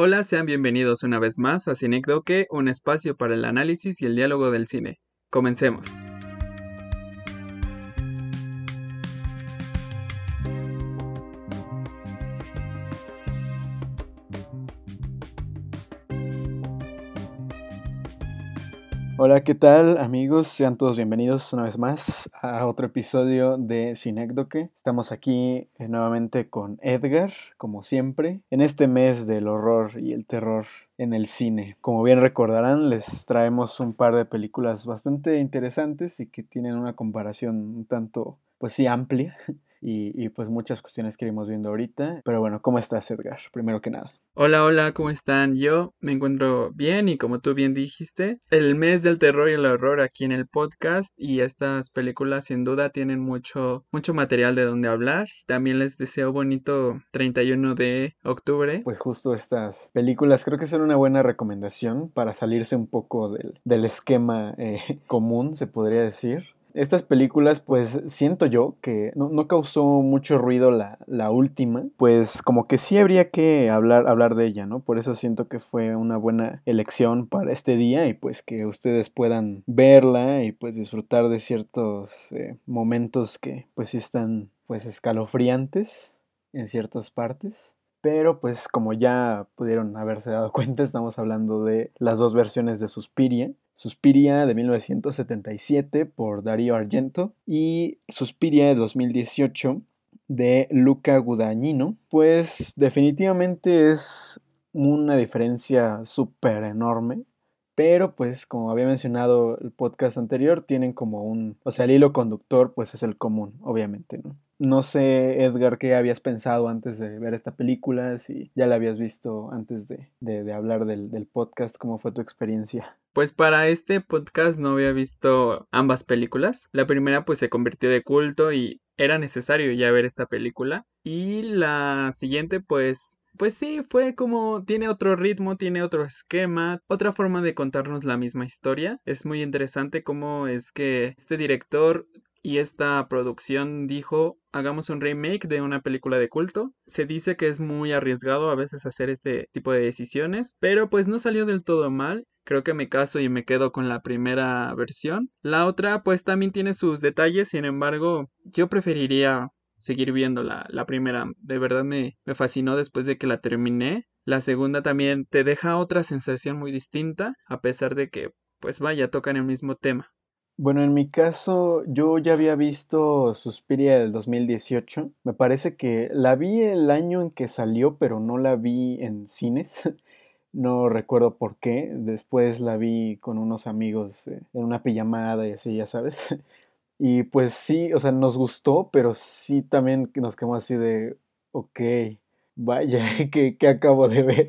Hola, sean bienvenidos una vez más a Cinecdoque, un espacio para el análisis y el diálogo del cine. Comencemos. Hola, ¿qué tal amigos? Sean todos bienvenidos una vez más a otro episodio de Cinecdoque. Estamos aquí eh, nuevamente con Edgar, como siempre, en este mes del horror y el terror en el cine. Como bien recordarán, les traemos un par de películas bastante interesantes y que tienen una comparación un tanto, pues sí, amplia y, pues muchas cuestiones que iremos viendo ahorita. Pero bueno, ¿cómo estás Edgar? Primero que nada. Hola, hola, ¿cómo están? Yo me encuentro bien y como tú bien dijiste, el mes del terror y el horror aquí en el podcast y estas películas sin duda tienen mucho, mucho material de donde hablar. También les deseo bonito 31 de octubre. Pues justo estas películas creo que son una buena recomendación para salirse un poco del, del esquema eh, común, se podría decir. Estas películas, pues siento yo que no, causó mucho ruido la, la, última, pues como que sí habría que hablar, hablar de ella, ¿no? Por eso siento que fue una buena elección para este día y pues que ustedes puedan verla y pues disfrutar de ciertos eh, momentos que pues sí están pues escalofriantes en ciertas partes. Pero pues como ya pudieron haberse dado cuenta, estamos hablando de las dos versiones de Suspiria. Suspiria de 1977 por Darío Argento y Suspiria de 2018 de Luca Guadagnino. Pues definitivamente es una diferencia súper enorme. Pero pues como había mencionado el podcast anterior, tienen como un, o sea, el hilo conductor pues es el común, obviamente, ¿no? No sé, Edgar, qué habías pensado antes de ver esta película, si ya la habías visto antes de, de, hablar del, del, podcast, ¿cómo fue tu experiencia? Pues para este podcast no había visto ambas películas. La primera pues se convirtió de culto y era necesario ya ver esta película. Y la siguiente pues pues sí, fue como tiene otro ritmo, tiene otro esquema, otra forma de contarnos la misma historia. Es muy interesante cómo es que este director y esta producción dijo hagamos un remake de una película de culto. Se dice que es muy arriesgado a veces hacer este tipo de decisiones, pero pues no salió del todo mal. Creo que me caso y me quedo con la primera versión. La otra pues también tiene sus detalles, sin embargo yo preferiría seguir viendo la, primera. De verdad me, me fascinó después de que la terminé. La segunda también te deja otra sensación muy distinta, a pesar de que pues vaya, tocan el mismo tema. Bueno, en mi caso, yo ya había visto Suspiria del 2018. Me parece que la vi el año en que salió, pero no la vi en cines. no recuerdo por qué. Después la vi con unos amigos eh, en una pijamada y así, ya sabes. y pues sí, o sea, nos gustó, pero sí también nos quedamos así de, ok, vaya, ¿qué, qué acabo de ver?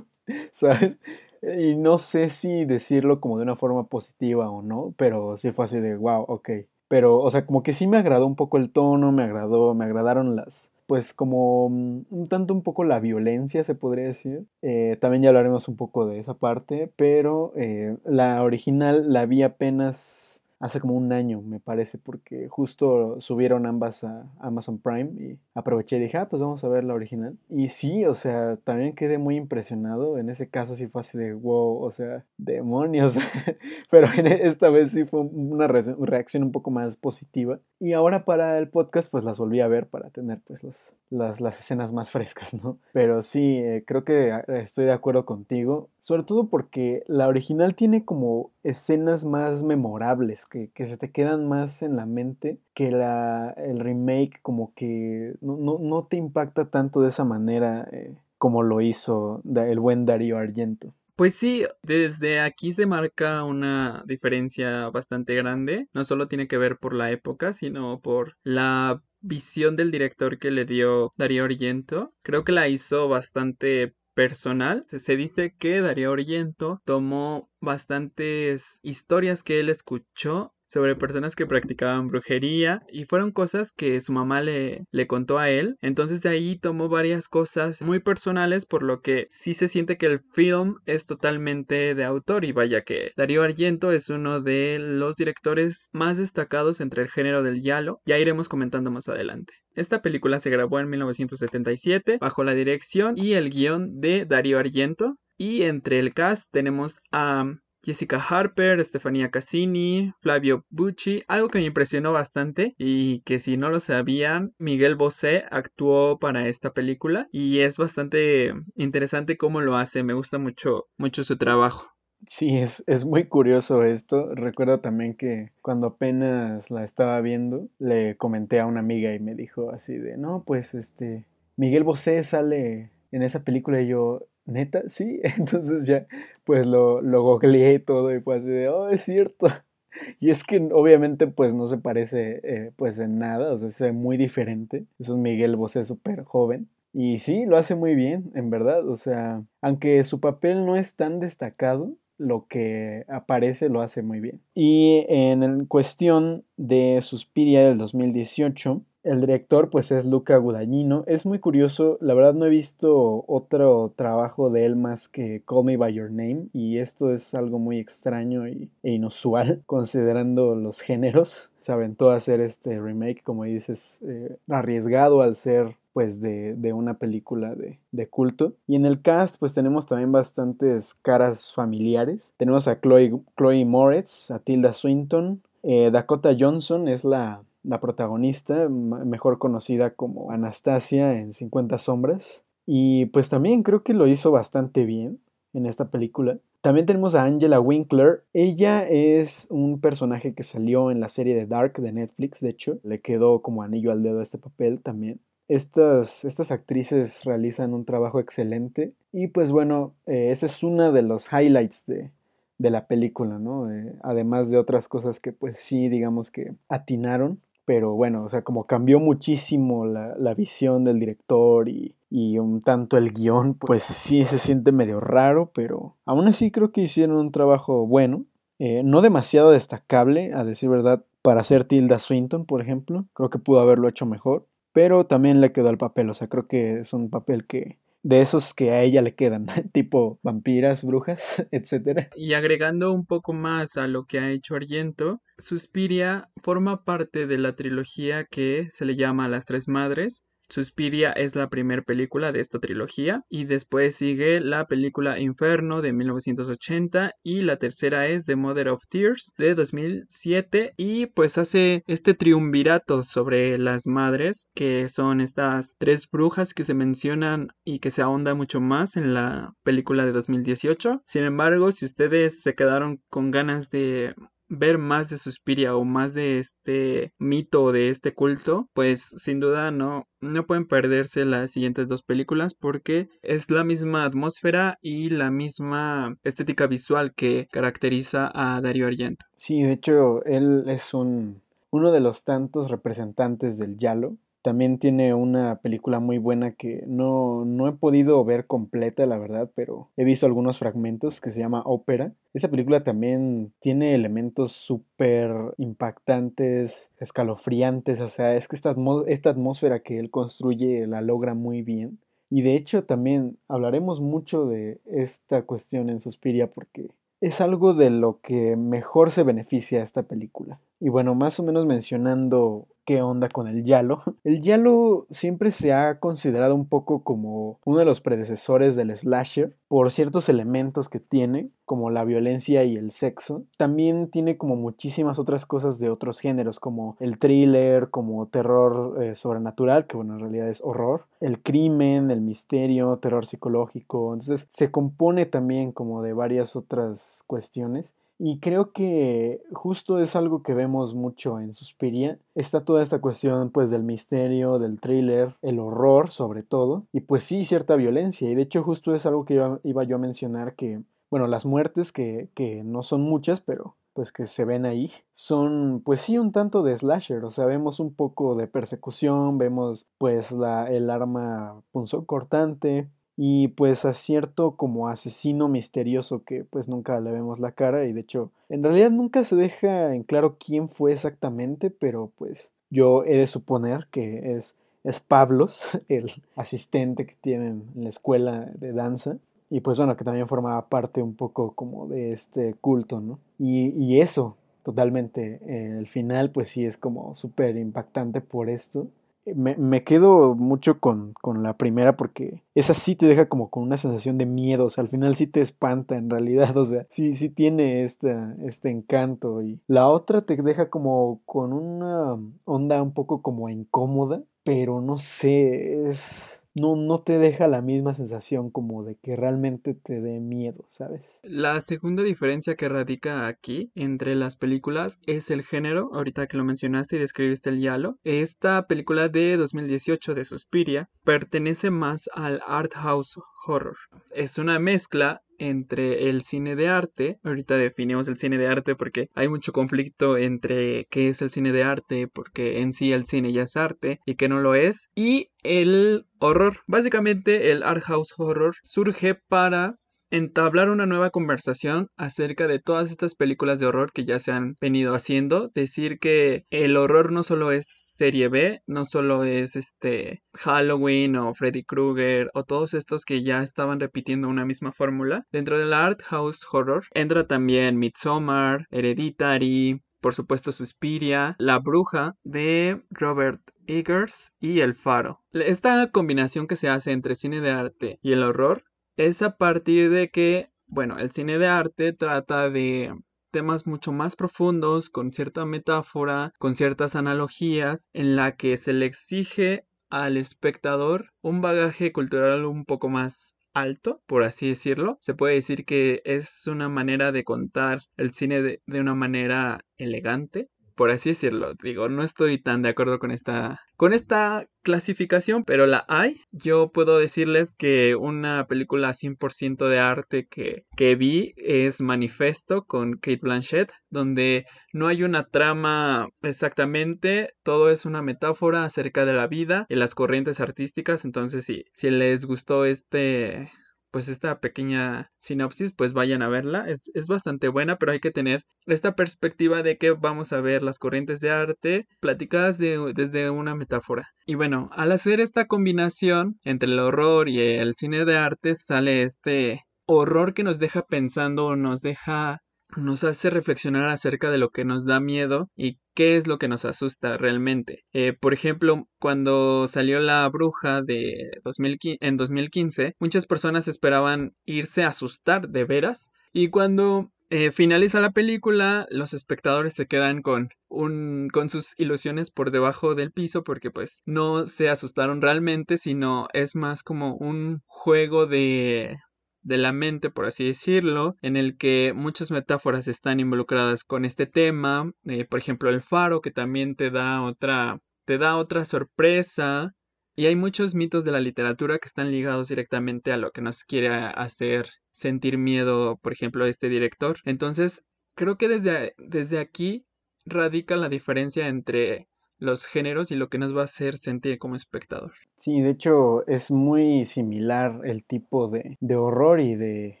¿Sabes? Y no sé si decirlo como de una forma positiva o no, pero sí fue así de, wow, ok. Pero, o sea, como que sí me agradó un poco el tono, me agradó, me agradaron las, pues como mm, un tanto un poco la violencia, se podría decir. Eh, también ya hablaremos un poco de esa parte, pero eh, la original la vi apenas hace como un año, me parece, porque justo subieron ambas a Amazon Prime y aproveché y dije, ah, pues vamos a ver la original. Y sí, o sea, también quedé muy impresionado. En ese caso sí fue así de, wow, o sea, demonios. Pero esta vez sí fue una reacción un poco más positiva. Y ahora para el podcast, pues las volví a ver para tener pues los, las, las escenas más frescas, ¿no? Pero sí, eh, creo que ah, estoy de acuerdo contigo. Sobre todo porque la original tiene como escenas más memorables que, se te quedan más en la mente que la, el remake como que no, no, te impacta tanto de esa manera eh, como lo hizo el buen Darío Argento. Pues sí, desde aquí se marca una diferencia bastante grande. No solo tiene que ver por la época, sino por la visión del director que le dio Darío Argento. Creo que la hizo bastante personal. Se dice que Darío Argento tomó bastantes historias que él escuchó sobre personas que practicaban brujería y fueron cosas que su mamá le, le contó a él. Entonces de ahí tomó varias cosas muy personales por lo que sí se siente que el film es totalmente de autor y vaya que Darío Argento es uno de los directores más destacados entre el género del yalo. Ya iremos comentando más adelante. Esta película se grabó en 1977 bajo la dirección y el guion de Darío Argento Y entre el cast tenemos a Jessica Harper, Stefania Cassini, Flavio Bucci, algo que me impresionó bastante y que si no lo sabían, Miguel Bosé actuó para esta película y es bastante interesante cómo lo hace, me gusta mucho, mucho su trabajo. Sí, es, es muy curioso esto. Recuerdo también que cuando apenas la estaba viendo, le comenté a una amiga y me dijo así de, no, pues este, Miguel Bosé sale en esa película y yo, neta, sí. Entonces ya, pues lo, lo googleé todo y fue así de, oh, es cierto. Y es que obviamente pues no se parece eh, pues en nada, o sea, se ve muy diferente. Es un Miguel Bosé súper joven. Y sí, lo hace muy bien, en verdad. O sea, aunque su papel no es tan destacado, lo que aparece lo hace muy bien. Y en cuestión de Suspiria del 2018, el director pues es Luca Guadagnino. Es muy curioso, la verdad no he visto otro trabajo de él más que Call Me By Your Name y esto es algo muy extraño e inusual considerando los géneros. Se aventó a hacer este remake, como dices, eh, arriesgado al ser pues de, una película de, culto. Y en el cast pues tenemos también bastantes caras familiares. Tenemos a Chloe, Chloe Moretz, a Tilda Swinton, eh, Dakota Johnson es la, la protagonista, mejor conocida como Anastasia en 50 sombras. Y pues también creo que lo hizo bastante bien en esta película. También tenemos a Angela Winkler. Ella es un personaje que salió en la serie de Dark de Netflix, de hecho. Le quedó como anillo al dedo este papel también. Estas, estas actrices realizan un trabajo excelente y pues bueno, eh, ese es uno de los highlights de, de la película, ¿no? Eh, además de otras cosas que pues sí, digamos que atinaron pero bueno, o sea, como cambió muchísimo la, visión del director y, un tanto el guion, pues sí se siente medio raro, pero aún así creo que hicieron un trabajo bueno, eh, no demasiado destacable, a decir verdad, para hacer Tilda Swinton, por ejemplo, creo que pudo haberlo hecho mejor, pero también le quedó al papel, o sea, creo que es un papel que de esos que a ella le quedan, tipo vampiras, brujas, etc. Y agregando un poco más a lo que ha hecho Argento, Suspiria forma parte de la trilogía que se le llama Las Tres Madres, Suspiria es la primera película de esta trilogía y después sigue la película Inferno de 1980 y la tercera es The Mother of Tears de 2007 y pues hace este triunvirato sobre las madres que son estas tres brujas que se mencionan y que se ahonda mucho más en la película de 2018. Sin embargo, si ustedes se quedaron con ganas de ver más de Suspiria o más de este mito o de este culto, pues sin duda no, no pueden perderse las siguientes dos películas porque es la misma atmósfera y la misma estética visual que caracteriza a Dario Argento. Sí, de hecho, él es un, uno de los tantos representantes del Yalo también tiene una película muy buena que no, no he podido ver completa, la verdad, pero he visto algunos fragmentos que se llama Ópera. Esa película también tiene elementos súper impactantes, escalofriantes, o sea, es que esta, esta atmósfera que él construye la logra muy bien. Y de hecho también hablaremos mucho de esta cuestión en Suspiria porque es algo de lo que mejor se beneficia esta película. Y bueno, más o menos mencionando qué onda con el Yalo. El Yalo siempre se ha considerado un poco como uno de los predecesores del slasher por ciertos elementos que tiene, como la violencia y el sexo. También tiene como muchísimas otras cosas de otros géneros, como el thriller, como terror eh, sobrenatural, que bueno, en realidad es horror, el crimen, el misterio, terror psicológico. Entonces se compone también como de varias otras cuestiones. Y creo que justo es algo que vemos mucho en Suspiria. Está toda esta cuestión pues del misterio, del thriller, el horror sobre todo. Y pues sí, cierta violencia. Y de hecho justo es algo que iba, yo a mencionar que, bueno, las muertes que, que no son muchas, pero pues que se ven ahí, son pues sí un tanto de slasher, o sea, vemos un poco de persecución, vemos pues la, el arma cortante y pues a cierto como asesino misterioso que pues nunca le vemos la cara y de hecho en realidad nunca se deja en claro quién fue exactamente, pero pues yo he de suponer que es, es Pablos, el asistente que tienen en la escuela de danza. Y pues bueno, que también formaba parte un poco como de este culto, ¿no? Y, eso, totalmente. el final pues sí es como súper impactante por esto. Me, me quedo mucho con, con, la primera porque esa sí te deja como con una sensación de miedo, o sea, al final sí te espanta en realidad, o sea, sí, sí tiene este, este encanto. Y la otra te deja como con una onda un poco como incómoda, pero no sé, es no, no te deja la misma sensación como de que realmente te dé miedo, ¿sabes? La segunda diferencia que radica aquí entre las películas es el género, ahorita que lo mencionaste y describiste el Yalo. Esta película de 2018 de Suspiria pertenece más al art house horror. Es una mezcla entre el cine de arte, ahorita definimos el cine de arte porque hay mucho conflicto entre qué es el cine de arte, porque en sí el cine ya es arte y qué no lo es, y el horror. Básicamente el art house horror surge para entablar una nueva conversación acerca de todas estas películas de horror que ya se han venido haciendo, decir que el horror no solo es serie B, no solo es este Halloween o Freddy Krueger o todos estos que ya estaban repitiendo una misma fórmula. Dentro del art house horror entra también Midsommar, Hereditary, por supuesto Suspiria, La Bruja de Robert Eggers y El Faro. Esta combinación que se hace entre cine de arte y el horror es a partir de que, bueno, el cine de arte trata de temas mucho más profundos, con cierta metáfora, con ciertas analogías, en la que se le exige al espectador un bagaje cultural un poco más alto, por así decirlo. Se puede decir que es una manera de contar el cine de, de una manera elegante, por así decirlo. Digo, no estoy tan de acuerdo con esta, con esta clasificación, pero la hay. Yo puedo decirles que una película 100% de arte que, que vi es Manifesto con Kate Blanchett, donde no hay una trama exactamente, todo es una metáfora acerca de la vida y las corrientes artísticas. Entonces, sí, si les gustó este pues esta pequeña sinopsis, pues vayan a verla. Es, bastante buena, pero hay que tener esta perspectiva de que vamos a ver las corrientes de arte platicadas desde una metáfora. Y bueno, al hacer esta combinación entre el horror y el cine de arte, sale este horror que nos deja pensando, nos deja nos hace reflexionar acerca de lo que nos da miedo y qué es lo que nos asusta realmente. Eh, por ejemplo, cuando salió La Bruja de 2015, en 2015, muchas personas esperaban irse a asustar de veras y cuando eh, finaliza la película, los espectadores se quedan con un, con sus ilusiones por debajo del piso porque pues no se asustaron realmente, sino es más como un juego de de la mente, por así decirlo, en el que muchas metáforas están involucradas con este tema, eh, por ejemplo el faro que también te da otra, te da otra sorpresa, y hay muchos mitos de la literatura que están ligados directamente a lo que nos quiere hacer sentir miedo, por ejemplo, este director. Entonces, creo que desde, desde aquí radica la diferencia entre los géneros y lo que nos va a hacer sentir como espectador. Sí, de hecho es muy similar el tipo de, de horror y de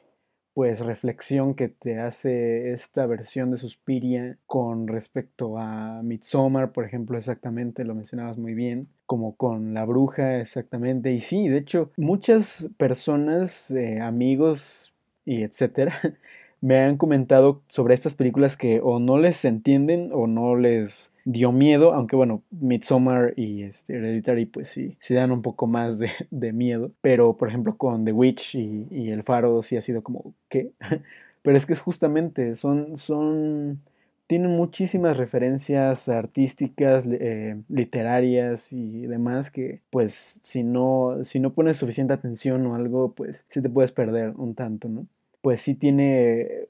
pues reflexión que te hace esta versión de Suspiria con respecto a Midsommar, por ejemplo, exactamente, lo mencionabas muy bien, como con La Bruja, exactamente, y sí, de hecho, muchas personas, eh, amigos y etcétera, me han comentado sobre estas películas que o no les entienden o no les dio miedo, aunque bueno, Midsommar y este, Hereditary pues sí, se dan un poco más de, de, miedo, pero por ejemplo con The Witch y, y El Faro sí ha sido como, ¿qué? pero es que es justamente, son, son, tienen muchísimas referencias artísticas, eh, literarias y demás que pues si no, si no pones suficiente atención o algo, pues sí te puedes perder un tanto, ¿no? pues sí tiene,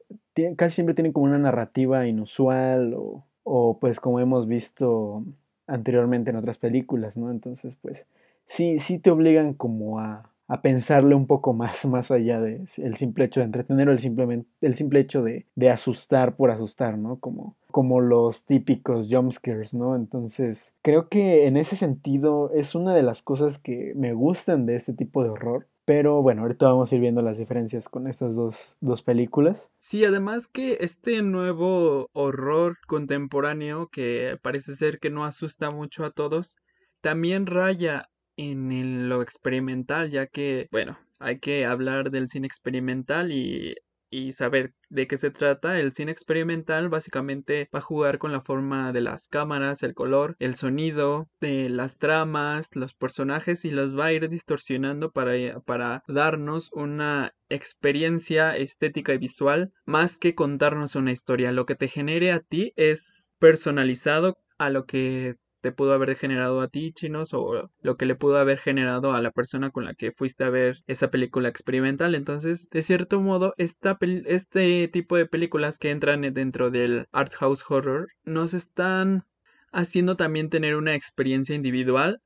casi siempre tiene como una narrativa inusual o, o, pues como hemos visto anteriormente en otras películas, ¿no? Entonces pues sí, sí te obligan como a, a pensarle un poco más, más allá de el simple hecho de entretener o el, simplemente, el simple hecho de, de asustar por asustar, ¿no? Como, como los típicos jumpscares, ¿no? Entonces, creo que en ese sentido es una de las cosas que me gustan de este tipo de horror, pero bueno, ahorita vamos a ir viendo las diferencias con estas dos, dos, películas. Sí, además que este nuevo horror contemporáneo que parece ser que no asusta mucho a todos, también raya en lo experimental, ya que, bueno, hay que hablar del cine experimental y y saber de qué se trata, el cine experimental básicamente va a jugar con la forma de las cámaras, el color, el sonido, de las tramas, los personajes y los va a ir distorsionando para, para darnos una experiencia estética y visual más que contarnos una historia. Lo que te genere a ti es personalizado a lo que te pudo haber generado a ti, chinos, o lo que le pudo haber generado a la persona con la que fuiste a ver esa película experimental. Entonces, de cierto modo, esta este tipo de películas que entran dentro del art house horror nos están haciendo también tener una experiencia individual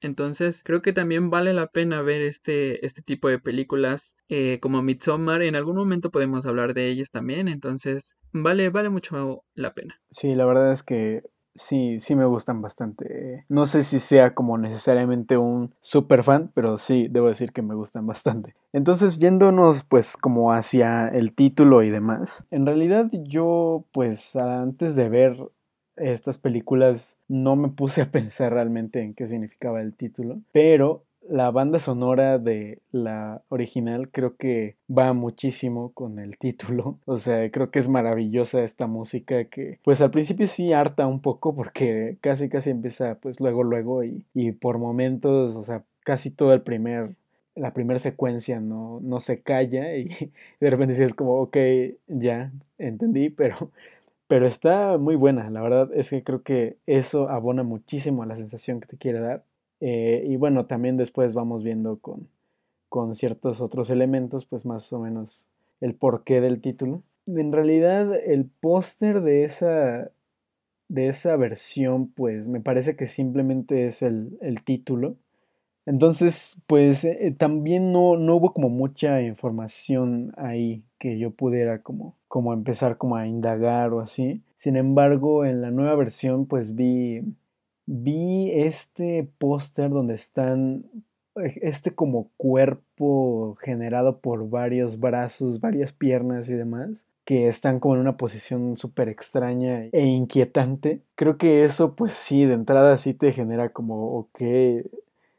entonces creo que también vale la pena ver este, este tipo de películas eh, como Midsommar. En algún momento podemos hablar de ellas también. Entonces vale, vale mucho la pena. Sí, la verdad es que sí, sí me gustan bastante. No sé si sea como necesariamente un super fan, pero sí, debo decir que me gustan bastante. Entonces, yéndonos pues como hacia el título y demás, en realidad yo pues antes de ver estas películas no me puse a pensar realmente en qué significaba el título, pero la banda sonora de la original creo que va muchísimo con el título. O sea, creo que es maravillosa esta música que pues al principio sí harta un poco porque casi casi empieza pues luego luego y, y por momentos, o sea, casi todo el primer la primera secuencia no, no se calla y de repente sí es como, ok, ya entendí, pero, pero está muy buena. La verdad es que creo que eso abona muchísimo a la sensación que te quiere dar. Eh, y bueno, también después vamos viendo con, con ciertos otros elementos, pues más o menos el porqué del título. En realidad, el póster de esa, de esa versión, pues me parece que simplemente es el, el título. Entonces, pues eh, también no, no, hubo como mucha información ahí que yo pudiera como, como empezar como a indagar o así. Sin embargo, en la nueva versión, pues vi vi este póster donde están eh, este como cuerpo generado por varios brazos, varias piernas y demás, que están como en una posición súper extraña e inquietante. Creo que eso pues sí, de entrada sí te genera como, ok,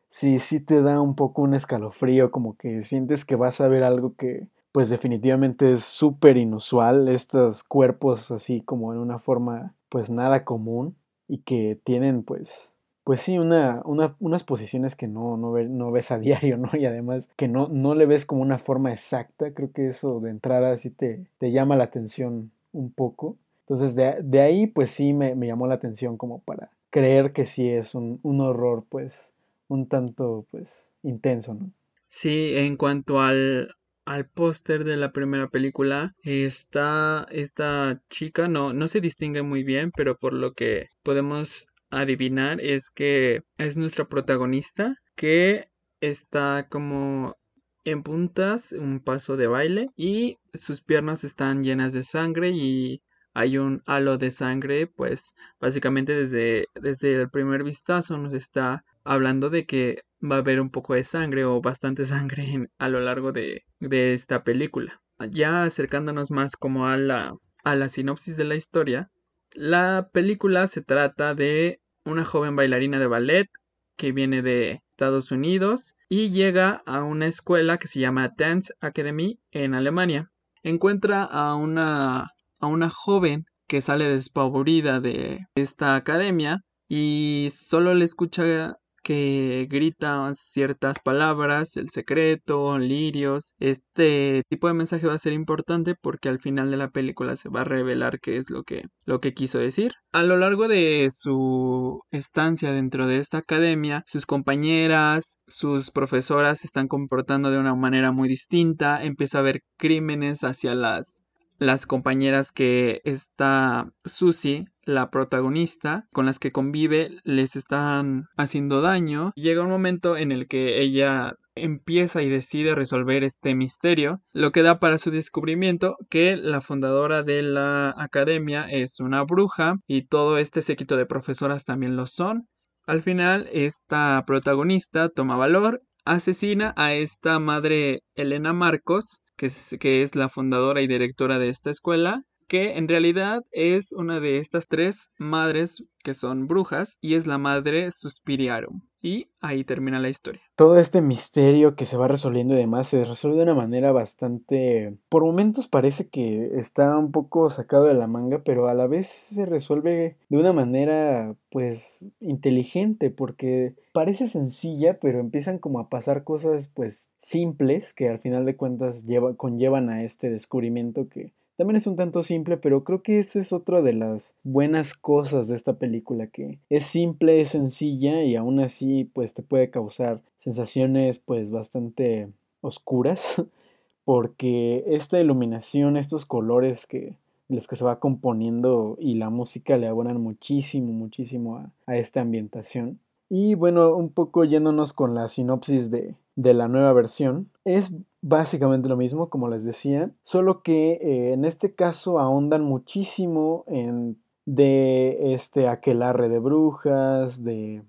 sí, sí te da un poco un escalofrío, como que sientes que vas a ver algo que pues definitivamente es súper inusual, estos cuerpos así como en una forma pues nada común y que tienen pues pues sí, una, unas posiciones que no, no, no, ves a diario, ¿no? Y además que no, no le ves como una forma exacta, creo que eso de entrada sí te, te llama la atención un poco. Entonces de, de ahí pues sí me, me, llamó la atención como para creer que sí es un, un horror pues un tanto pues intenso, ¿no? Sí, en cuanto al, al póster de la primera película está esta chica no no se distingue muy bien pero por lo que podemos adivinar es que es nuestra protagonista que está como en puntas un paso de baile y sus piernas están llenas de sangre y hay un halo de sangre pues básicamente desde desde el primer vistazo nos está hablando de que va a haber un poco de sangre o bastante sangre a lo largo de, de esta película. Ya acercándonos más como a la, a la sinopsis de la historia, la película se trata de una joven bailarina de ballet que viene de Estados Unidos y llega a una escuela que se llama Dance Academy en Alemania. Encuentra a una, a una joven que sale despavorida de esta academia y solo le escucha que grita ciertas palabras, el secreto, lirios. Este tipo de mensaje va a ser importante porque al final de la película se va a revelar qué es lo que, lo que quiso decir. A lo largo de su estancia dentro de esta academia, sus compañeras, sus profesoras se están comportando de una manera muy distinta. Empieza a haber crímenes hacia las las compañeras que está Susie, la protagonista, con las que convive, les están haciendo daño. Llega un momento en el que ella empieza y decide resolver este misterio, lo que da para su descubrimiento que la fundadora de la academia es una bruja y todo este séquito de profesoras también lo son. Al final, esta protagonista toma valor, asesina a esta madre Elena Marcos, que es, la fundadora y directora de esta escuela, que en realidad es una de estas tres madres que son brujas y es la madre Suspiriarum. Y ahí termina la historia. Todo este misterio que se va resolviendo y demás se resuelve de una manera bastante... Por momentos parece que está un poco sacado de la manga, pero a la vez se resuelve de una manera pues inteligente porque parece sencilla, pero empiezan como a pasar cosas pues simples que al final de cuentas lleva, conllevan a este descubrimiento que también es un tanto simple, pero creo que esa es otra de las buenas cosas de esta película, que es simple, es sencilla y aún así pues te puede causar sensaciones pues bastante oscuras, porque esta iluminación, estos colores que los que se va componiendo y la música le abonan muchísimo, muchísimo a, a esta ambientación. Y bueno, un poco yéndonos con la sinopsis de, de la nueva versión, es básicamente lo mismo, como les decía, solo que eh, en este caso ahondan muchísimo en de este aquelarre de brujas, de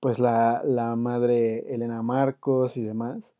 pues la, la madre Elena Marcos y demás.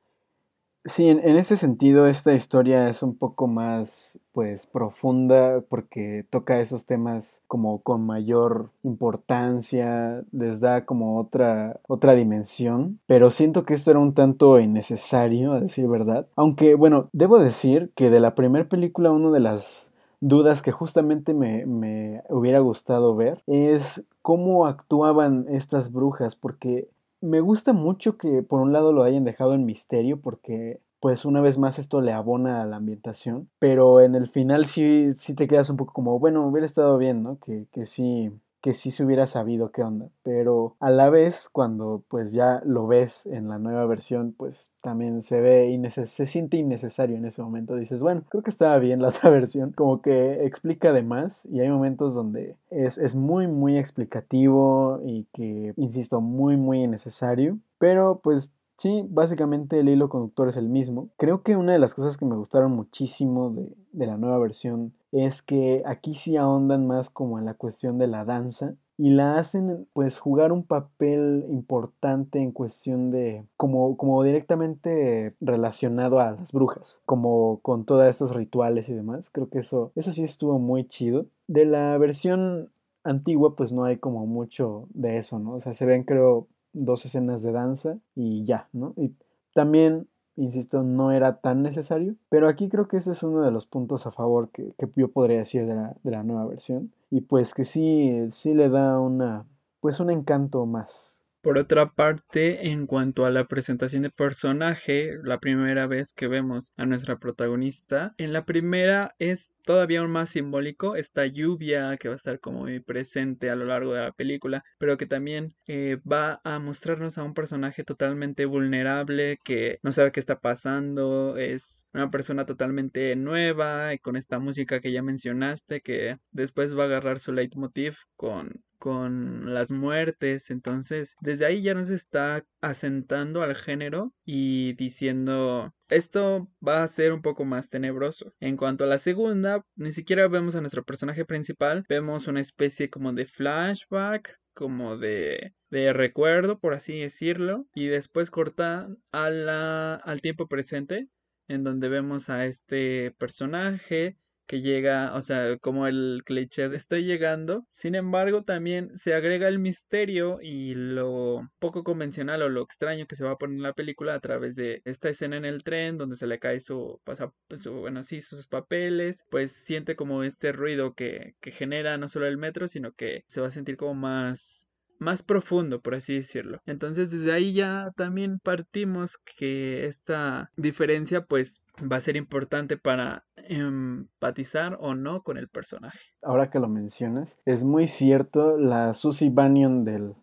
Sí, en, ese sentido esta historia es un poco más pues profunda porque toca esos temas como con mayor importancia, les da como otra otra dimensión, pero siento que esto era un tanto innecesario a decir verdad, aunque bueno, debo decir que de la primera película una de las dudas que justamente me, me hubiera gustado ver es cómo actuaban estas brujas porque me gusta mucho que por un lado lo hayan dejado en misterio porque pues una vez más esto le abona a la ambientación, pero en el final sí, sí te quedas un poco como, bueno, hubiera estado bien, ¿no? Que, que sí, que sí se hubiera sabido qué onda, pero a la vez cuando pues ya lo ves en la nueva versión, pues también se ve se siente innecesario en ese momento, dices, bueno, creo que estaba bien la otra versión, como que explica de más y hay momentos donde es, es muy muy explicativo y que, insisto, muy muy innecesario, pero pues Sí, básicamente el hilo conductor es el mismo. Creo que una de las cosas que me gustaron muchísimo de, de, la nueva versión es que aquí sí ahondan más como en la cuestión de la danza y la hacen pues jugar un papel importante en cuestión de como, como directamente relacionado a las brujas, como con todos estos rituales y demás. Creo que eso, eso sí estuvo muy chido. De la versión antigua pues no hay como mucho de eso, ¿no? O sea, se ven creo dos escenas de danza y ya, ¿no? Y también, insisto, no era tan necesario, pero aquí creo que ese es uno de los puntos a favor que, que yo podría decir de la, de la, nueva versión. Y pues que sí, sí le da una, pues un encanto más. Por otra parte, en cuanto a la presentación de personaje, la primera vez que vemos a nuestra protagonista, en la primera es todavía aún más simbólico esta lluvia que va a estar como muy presente a lo largo de la película, pero que también eh, va a mostrarnos a un personaje totalmente vulnerable que no sabe qué está pasando, es una persona totalmente nueva y con esta música que ya mencionaste que después va a agarrar su leitmotiv con con las muertes. Entonces, desde ahí ya nos está asentando al género y diciendo esto va a ser un poco más tenebroso. En cuanto a la segunda, ni siquiera vemos a nuestro personaje principal, vemos una especie como de flashback, como de, de recuerdo, por así decirlo, y después corta a al tiempo presente, en donde vemos a este personaje que llega, o sea, como el cliché de estoy llegando. Sin embargo, también se agrega el misterio y lo poco convencional o lo extraño que se va a poner en la película a través de esta escena en el tren donde se le cae su, pasa, su bueno, sí, sus papeles, pues siente como este ruido que, que genera no solo el metro, sino que se va a sentir como más más profundo, por así decirlo. Entonces desde ahí ya también partimos que esta diferencia pues va a ser importante para empatizar o no con el personaje. Ahora que lo mencionas, es muy cierto, la Susie del,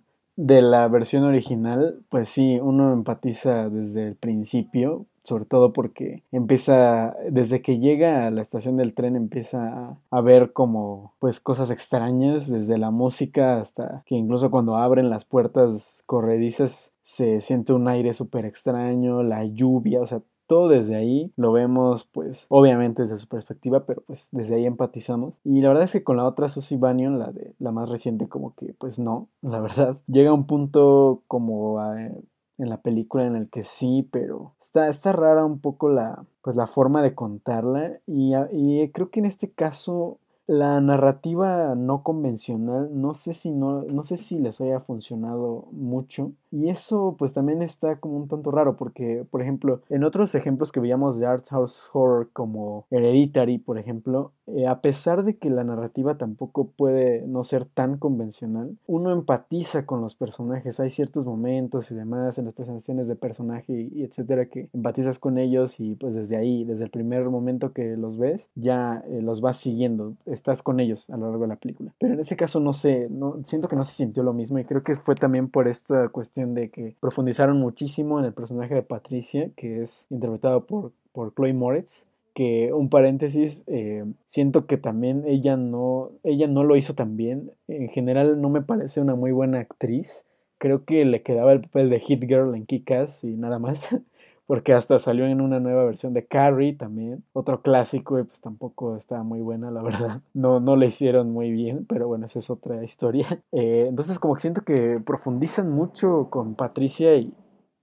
de la versión original, pues sí, uno empatiza desde el principio, sobre todo porque empieza, desde que llega a la estación del tren, empieza a, ver como pues cosas extrañas, desde la música hasta que incluso cuando abren las puertas corredizas se siente un aire súper extraño, la lluvia, o sea, todo desde ahí lo vemos pues obviamente desde su perspectiva pero pues desde ahí empatizamos. Y la verdad es que con la otra Susie Bannion la de la más reciente como que pues no la verdad. Llega un punto como a, en la película en el que sí, pero está, está rara un poco la, pues la forma de contarla. Y, y creo que en este caso la narrativa no convencional no sé si no, no sé si les haya funcionado mucho Y eso pues también está como un tanto raro porque, por ejemplo, en otros ejemplos que veíamos de art house horror como Hereditary, por ejemplo, eh, a pesar de que la narrativa tampoco puede no ser tan convencional, uno empatiza con los personajes. Hay ciertos momentos y demás en las presentaciones de personaje y, etcétera que empatizas con ellos y pues desde ahí, desde el primer momento que los ves, ya eh, los vas siguiendo, estás con ellos a lo largo de la película. Pero en ese caso no sé, no, siento que no se sintió lo mismo y creo que fue también por esta cuestión de que profundizaron muchísimo en el personaje de Patricia, que es interpretado por, por Chloe Moritz que un paréntesis, eh, siento que también ella no, ella no lo hizo tan bien. En general no me parece una muy buena actriz. Creo que le quedaba el papel de Hit Girl en Kick-Ass y nada más. Porque hasta salió en una nueva versión de Carrie también. Otro clásico y pues tampoco estaba muy buena, la verdad. No, no le hicieron muy bien, pero bueno, esa es otra historia. Eh, entonces como que siento que profundizan mucho con Patricia y,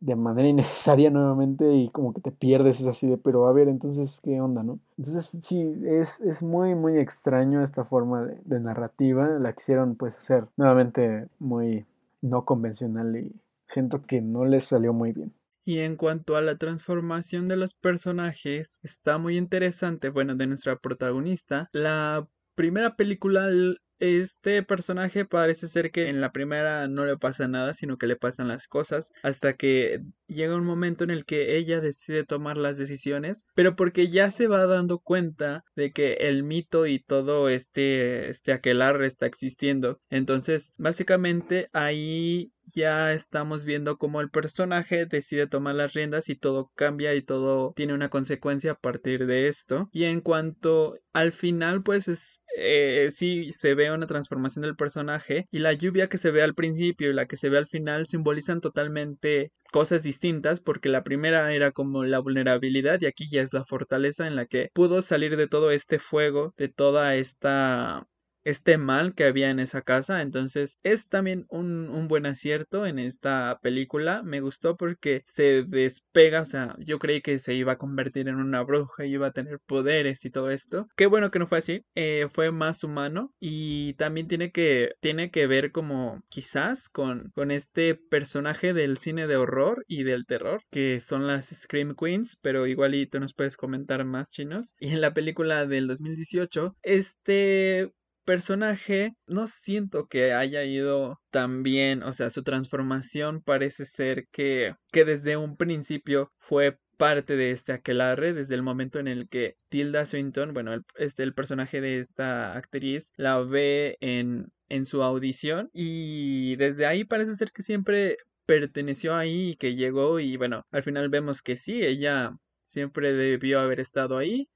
de manera innecesaria nuevamente y como que te pierdes, es así de, pero a ver, entonces, ¿qué onda, no? Entonces, sí, es, es muy, muy extraño esta forma de, narrativa, la quisieron pues hacer nuevamente muy no convencional y siento que no les salió muy bien. Y en cuanto a la transformación de los personajes, está muy interesante, bueno, de nuestra protagonista. La primera película este personaje parece ser que en la primera no le pasa nada, sino que le pasan las cosas hasta que llega un momento en el que ella decide tomar las decisiones, pero porque ya se va dando cuenta de que el mito y todo este este aquelarre está existiendo. Entonces, básicamente ahí ya estamos viendo cómo el personaje decide tomar las riendas y todo cambia y todo tiene una consecuencia a partir de esto. Y en cuanto al final, pues es, eh, sí se ve una transformación del personaje y la lluvia que se ve al principio y la que se ve al final simbolizan totalmente cosas distintas porque la primera era como la vulnerabilidad y aquí ya es la fortaleza en la que pudo salir de todo este fuego, de toda esta este mal que había en esa casa. Entonces es también un, un, buen acierto en esta película. Me gustó porque se despega, o sea, yo creí que se iba a convertir en una bruja y iba a tener poderes y todo esto. Qué bueno que no fue así. Eh, fue más humano y también tiene que, tiene que ver como quizás con, con este personaje del cine de horror y del terror que son las Scream Queens, pero igualito nos puedes comentar más chinos. Y en la película del 2018, este personaje no siento que haya ido tan bien, o sea, su transformación parece ser que, que desde un principio fue parte de este aquelarre desde el momento en el que Tilda Swinton, bueno, el, este, el personaje de esta actriz, la ve en, en su audición y desde ahí parece ser que siempre perteneció ahí y que llegó y bueno, al final vemos que sí, ella siempre debió haber estado ahí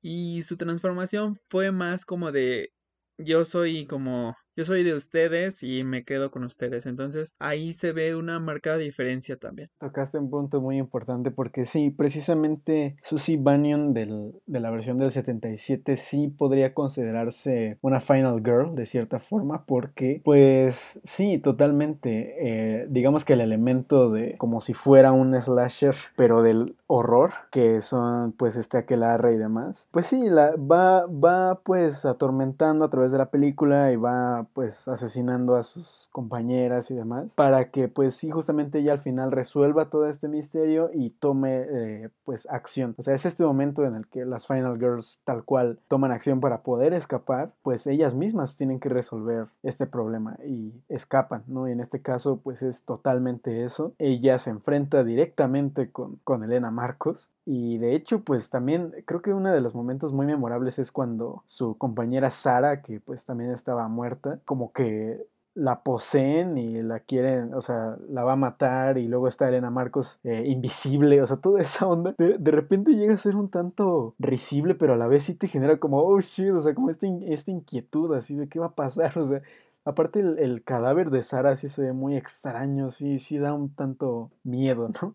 y su transformación fue más como de yo soy como yo soy de ustedes y me quedo con ustedes. Entonces ahí se ve una marcada diferencia también. Tocaste un punto muy importante porque sí, precisamente Susie Bannion del, de la versión del 77 sí podría considerarse una final girl de cierta forma porque pues sí, totalmente. Eh, digamos que el elemento de como si fuera un slasher pero del horror que son pues este aquelarre y demás. Pues sí, la, va, va pues atormentando a través de la película y va pues asesinando a sus compañeras y demás, para que pues sí justamente ella al final resuelva todo este misterio y tome eh, pues acción. O sea, es este momento en el que las Final Girls tal cual toman acción para poder escapar, pues ellas mismas tienen que resolver este problema y escapan, ¿no? Y en este caso pues es totalmente eso. Ella se enfrenta directamente con, con Elena Marcos y de hecho pues también creo que uno de los momentos muy memorables es cuando su compañera Sara, que pues también estaba muerta, como que la poseen y la quieren, o sea, la va a matar y luego está Elena Marcos eh, invisible, o sea, toda esa onda. De, repente llega a ser un tanto risible, pero a la vez sí te genera como, oh shit, o sea, como esta, esta inquietud así de qué va a pasar, o sea, aparte el, el, cadáver de Sara sí se ve muy extraño, sí, sí da un tanto miedo, ¿no?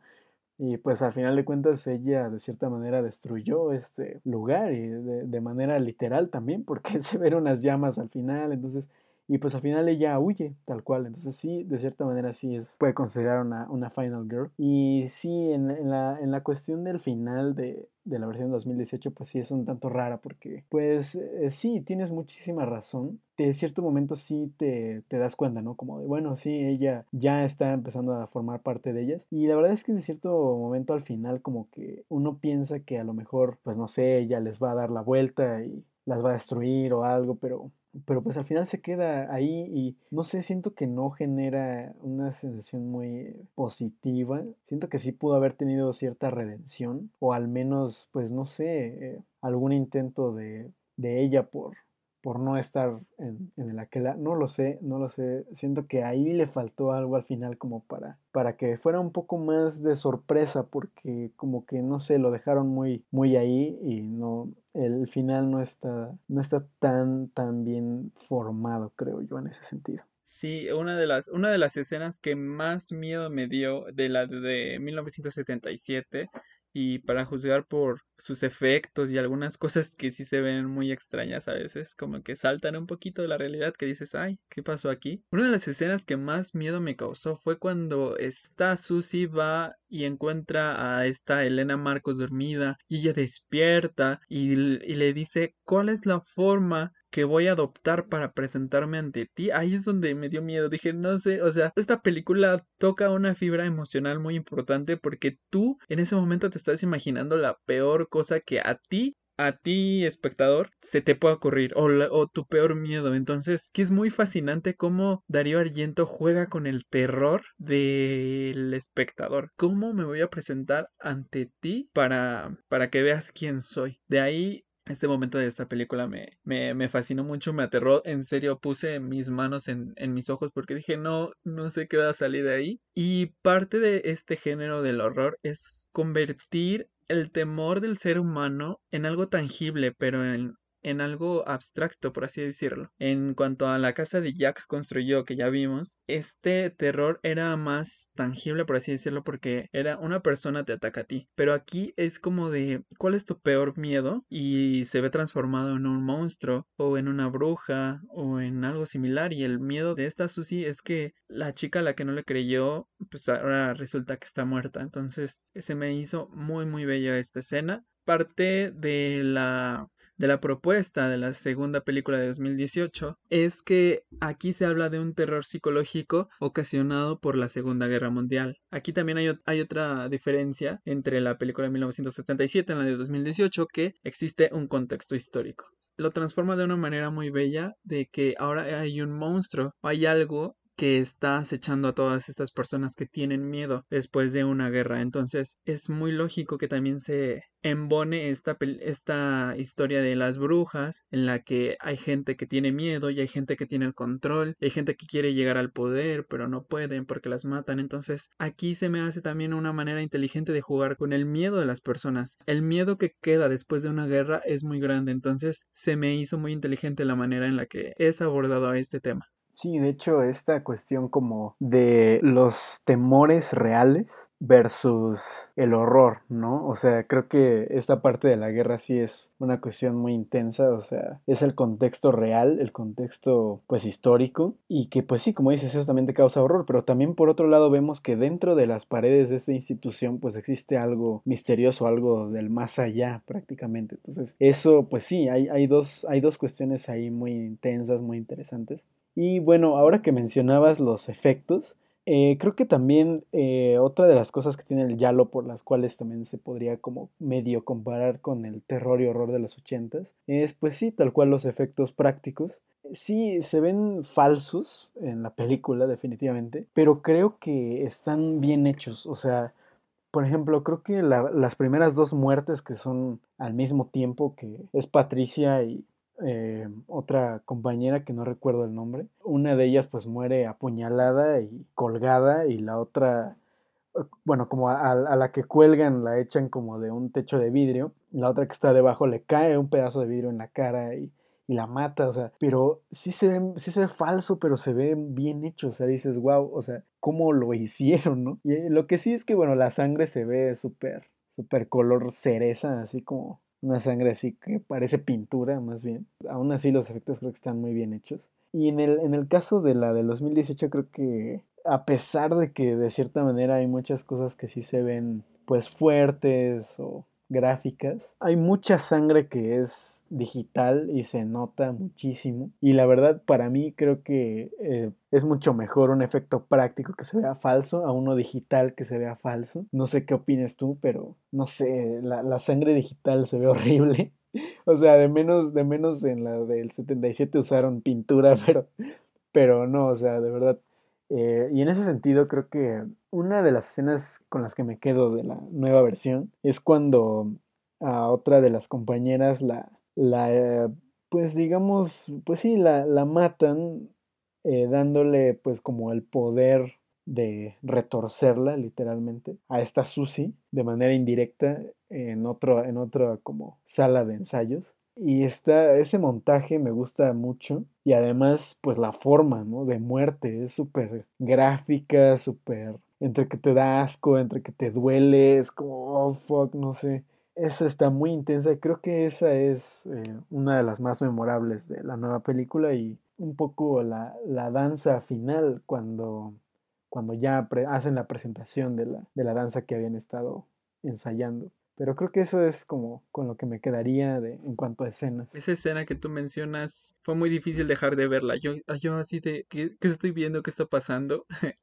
Y pues al final de cuentas ella de cierta manera destruyó este lugar y de, de manera literal también, porque se ven unas llamas al final, entonces Y pues al final ella huye, tal cual. Entonces sí, de cierta manera sí es, puede considerar una, una Final Girl. Y sí, en, en, la, en la cuestión del final de, de la versión 2018, pues sí es un tanto rara porque, pues eh, sí, tienes muchísima razón. De cierto momento sí te, te, das cuenta, ¿no? Como de, bueno, sí, ella ya está empezando a formar parte de ellas. Y la verdad es que de cierto momento al final como que uno piensa que a lo mejor, pues no sé, ella les va a dar la vuelta y las va a destruir o algo, pero pero pues al final se queda ahí y no sé, siento que no genera una sensación muy positiva. Siento que sí pudo haber tenido cierta redención o al menos, pues no sé, eh, algún intento de, de ella por, por no estar en, en el aquel, no lo sé, no lo sé, siento que ahí le faltó algo al final como para, para que fuera un poco más de sorpresa porque como que no sé, lo dejaron muy, muy ahí y no, el final no está, no está tan, tan bien formado, creo yo, en ese sentido. Sí, una de las, una de las escenas que más miedo me dio de la de 1977 y para juzgar por sus efectos y algunas cosas que sí se ven muy extrañas a veces, como que saltan un poquito de la realidad que dices, ay, ¿qué pasó aquí? Una de las escenas que más miedo me causó fue cuando esta Susie va y encuentra a esta Elena Marcos dormida y ella despierta y, y le dice, ¿cuál es la forma que voy a adoptar para presentarme ante ti. Ahí es donde me dio miedo. Dije, no sé, o sea, esta película toca una fibra emocional muy importante porque tú en ese momento te estás imaginando la peor cosa que a ti a ti, espectador, se te puede ocurrir o, o, tu peor miedo. Entonces, que es muy fascinante cómo Darío Argento juega con el terror del espectador. ¿Cómo me voy a presentar ante ti para, para que veas quién soy? De ahí este momento de esta película me, me, me, fascinó mucho, me aterró, en serio puse mis manos en, en, mis ojos porque dije no, no sé qué va a salir de ahí. Y parte de este género del horror es convertir el temor del ser humano en algo tangible, pero en en algo abstracto, por así decirlo. En cuanto a la casa de Jack construyó, que ya vimos, este terror era más tangible, por así decirlo, porque era una persona te ataca a ti. Pero aquí es como de, ¿cuál es tu peor miedo? Y se ve transformado en un monstruo, o en una bruja, o en algo similar. Y el miedo de esta Susie es que la chica a la que no le creyó, pues ahora resulta que está muerta. Entonces se me hizo muy, muy bella esta escena. Parte de la de la propuesta de la segunda película de 2018 es que aquí se habla de un terror psicológico ocasionado por la Segunda Guerra Mundial. Aquí también hay, otra diferencia entre la película de 1977 y la de 2018 que existe un contexto histórico lo transforma de una manera muy bella de que ahora hay un monstruo, hay algo que está acechando a todas estas personas que tienen miedo después de una guerra. Entonces es muy lógico que también se embone esta, esta historia de las brujas en la que hay gente que tiene miedo y hay gente que tiene control, hay gente que quiere llegar al poder pero no pueden porque las matan. Entonces aquí se me hace también una manera inteligente de jugar con el miedo de las personas. El miedo que queda después de una guerra es muy grande. Entonces se me hizo muy inteligente la manera en la que es abordado este tema. Sí, de hecho, esta cuestión como de los temores reales versus el horror, ¿no? O sea, creo que esta parte de la guerra sí es una cuestión muy intensa, o sea, es el contexto real, el contexto pues histórico y que pues sí, como dices, eso también te causa horror, pero también por otro lado vemos que dentro de las paredes de esta institución pues existe algo misterioso, algo del más allá prácticamente. Entonces, eso pues sí, hay, hay, dos, hay dos cuestiones ahí muy intensas, muy interesantes. Y bueno, ahora que mencionabas los efectos, eh, creo que también eh, otra de las cosas que tiene el Yalo por las cuales también se podría como medio comparar con el terror y horror de los ochentas es pues sí, tal cual los efectos prácticos. Sí, se ven falsos en la película definitivamente, pero creo que están bien hechos. O sea, por ejemplo, creo que las primeras dos muertes que son al mismo tiempo, que es Patricia y eh, otra compañera que no recuerdo el nombre. Una de ellas pues muere apuñalada y colgada y la otra, eh, bueno, como a, la que cuelgan la echan como de un techo de vidrio. La otra que está debajo le cae un pedazo de vidrio en la cara y, la mata, o sea, pero sí se, ve, sí se ve falso, pero se ve bien hecho, o sea, dices, wow, o sea, ¿cómo lo hicieron, no? Y eh, lo que sí es que, bueno, la sangre se ve súper, súper color cereza, así como una sangre así que parece pintura más bien. Aún así los efectos creo que están muy bien hechos. Y en el, en el caso de la del 2018 creo que a pesar de que de cierta manera hay muchas cosas que sí se ven pues fuertes o gráficas, hay mucha sangre que es digital y se nota muchísimo. Y la verdad, para mí creo que eh, es mucho mejor un efecto práctico que se vea falso a uno digital que se vea falso. No sé qué opines tú, pero no sé, la, sangre digital se ve horrible. O sea, de menos, de menos en la del 77 usaron pintura, pero, pero no, o sea, de verdad. Eh, y en ese sentido creo que una de las escenas con las que me quedo de la nueva versión es cuando a otra de las compañeras la, la eh, pues digamos, pues sí, la, la matan eh, dándole pues como el poder de retorcerla literalmente a esta Susi de manera indirecta en otro en otra como sala de ensayos y está ese montaje me gusta mucho y además pues la forma ¿no? de muerte es súper gráfica súper entre que te da asco entre que te duele es como oh fuck no sé esa está muy intensa creo que esa es eh, una de las más memorables de la nueva película y un poco la, la danza final cuando cuando ya hacen la presentación de la, de la danza que habían estado ensayando. Pero creo que eso es como con lo que me quedaría de, en cuanto a escenas. Esa escena que tú mencionas fue muy difícil dejar de verla. Yo, yo así de, ¿qué, qué estoy viendo? ¿Qué está pasando?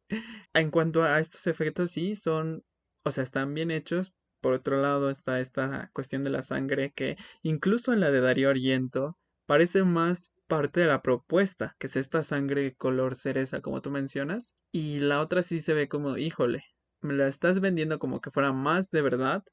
en cuanto a estos efectos, sí, son, o sea, están bien hechos. Por otro lado está esta cuestión de la sangre que incluso en la de Darío Argento parece más parte de la propuesta, que es esta sangre color cereza, como tú mencionas, y la otra sí se ve como, híjole, me la estás vendiendo como que fuera más de verdad,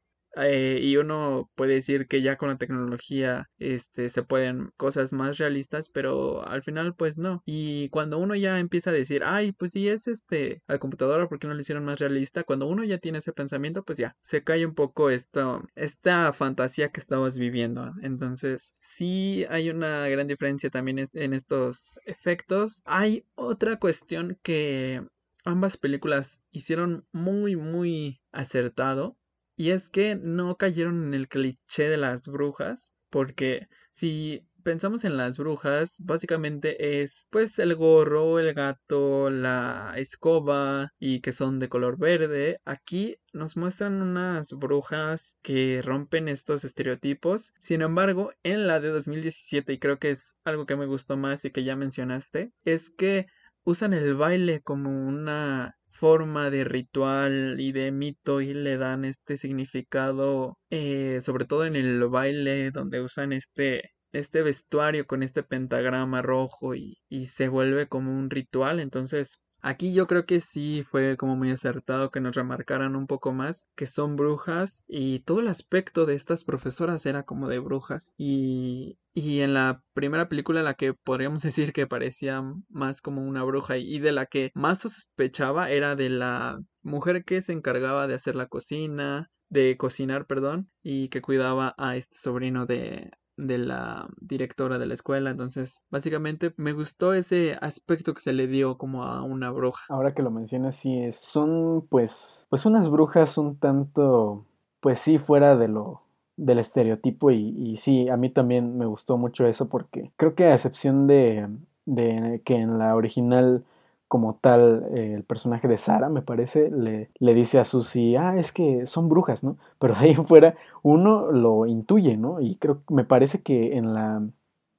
eh, y uno puede decir que ya con la tecnología este se pueden cosas más realistas pero al final pues no. Y cuando uno ya empieza a decir ay pues si es este a computadora porque no lo hicieron más realista cuando uno ya tiene ese pensamiento pues ya se cae un poco esto esta fantasía que estabas viviendo. Entonces sí hay una gran diferencia también en estos efectos. Hay otra cuestión que ambas películas hicieron muy muy acertado y es que no cayeron en el cliché de las brujas, porque si pensamos en las brujas, básicamente es pues el gorro, el gato, la escoba y que son de color verde. Aquí nos muestran unas brujas que rompen estos estereotipos. Sin embargo, en la de 2017, y creo que es algo que me gustó más y que ya mencionaste, es que usan el baile como una forma de ritual y de mito y le dan este significado eh, sobre todo en el baile donde usan este este vestuario con este pentagrama rojo y, y se vuelve como un ritual. Entonces Aquí yo creo que sí fue como muy acertado que nos remarcaran un poco más que son brujas y todo el aspecto de estas profesoras era como de brujas. Y, y en la primera película la que podríamos decir que parecía más como una bruja y de la que más sospechaba era de la mujer que se encargaba de hacer la cocina, de cocinar, perdón, y que cuidaba a este sobrino de de la directora de la escuela. Entonces, básicamente me gustó ese aspecto que se le dio como a una bruja. Ahora que lo mencionas, sí. Son pues. Pues unas brujas un tanto. Pues sí, fuera de lo. del estereotipo. Y, y sí, a mí también me gustó mucho eso. Porque creo que a excepción de. de que en la original como tal eh, el personaje de Sara, me parece, le, le dice a Susie, ah, es que son brujas, ¿no? Pero de ahí en fuera uno lo intuye, ¿no? Y creo, me parece que en la,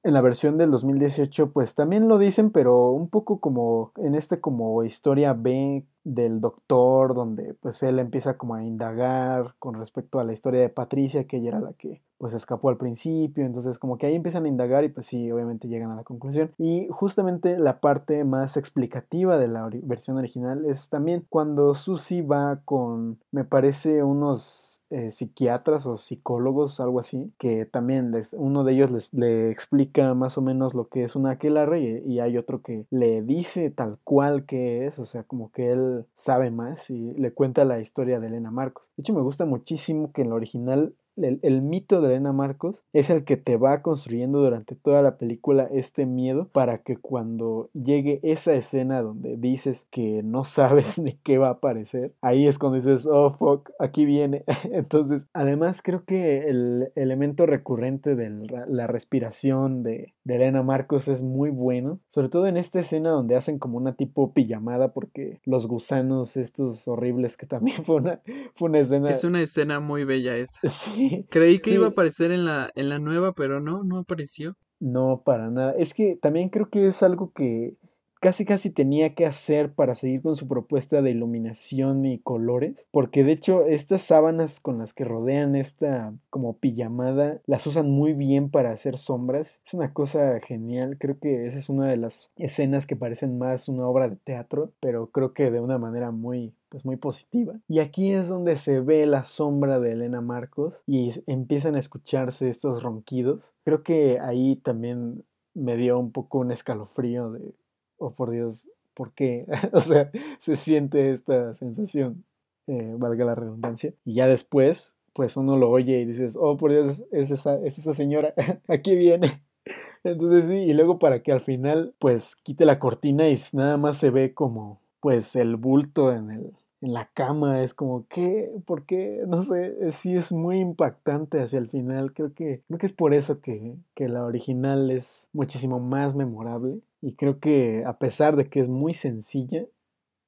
en la versión del 2018 pues también lo dicen, pero un poco como en este como historia B del doctor, donde pues él empieza como a indagar con respecto a la historia de Patricia, que ella era la que pues escapó al principio, entonces como que ahí empiezan a indagar y pues sí, obviamente llegan a la conclusión. Y justamente la parte más explicativa de la versión original es también cuando Susie va con, me parece, unos eh, psiquiatras o psicólogos, algo así, que también les, uno de ellos les, le explica más o menos lo que es una aquelarre y, y, hay otro que le dice tal cual que es, o sea, como que él sabe más y le cuenta la historia de Elena Marcos. De hecho, me gusta muchísimo que en la original el, mito de Elena Marcos es el que te va construyendo durante toda la película este miedo para que cuando llegue esa escena donde dices que no sabes ni qué va a aparecer, ahí es cuando dices, oh fuck, aquí viene. Entonces, además creo que el elemento recurrente de la respiración de, de Elena Marcos es muy bueno, sobre todo en esta escena donde hacen como una tipo pijamada porque los gusanos estos horribles que también fue una, fue una escena... Es una escena muy bella esa. Sí. Creí que iba a aparecer en la, en la nueva, pero no, no apareció. No, para nada. Es que también creo que es algo que casi casi tenía que hacer para seguir con su propuesta de iluminación y colores, porque de hecho estas sábanas con las que rodean esta como pijamada las usan muy bien para hacer sombras. Es una cosa genial, creo que esa es una de las escenas que parecen más una obra de teatro, pero creo que de una manera muy pues muy positiva. Y aquí es donde se ve la sombra de Elena Marcos y empiezan a escucharse estos ronquidos. Creo que ahí también me dio un poco un escalofrío de oh por Dios, ¿por qué? o sea, se siente esta sensación, eh, valga la redundancia. Y ya después, pues uno lo oye y dices, oh por Dios, es esa, es esa señora, aquí viene. Entonces sí, y luego para que al final, pues quite la cortina y nada más se ve como, pues el bulto en el, en la cama, es como, ¿qué? ¿Por qué? No sé, sí es muy impactante hacia el final, creo que, creo que es por eso que, que la original es muchísimo más memorable y creo que a pesar de que es muy sencilla,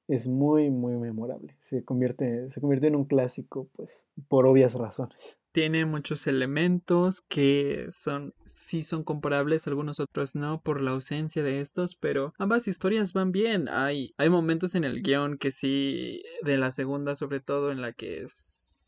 es muy, muy memorable. Se convierte, se convierte en un clásico, pues, por obvias razones. Tiene muchos elementos que son, sí son comparables, algunos otros no, por la ausencia de estos, pero ambas historias van bien. Hay, hay momentos en el guion que sí, de la segunda sobre todo, en la que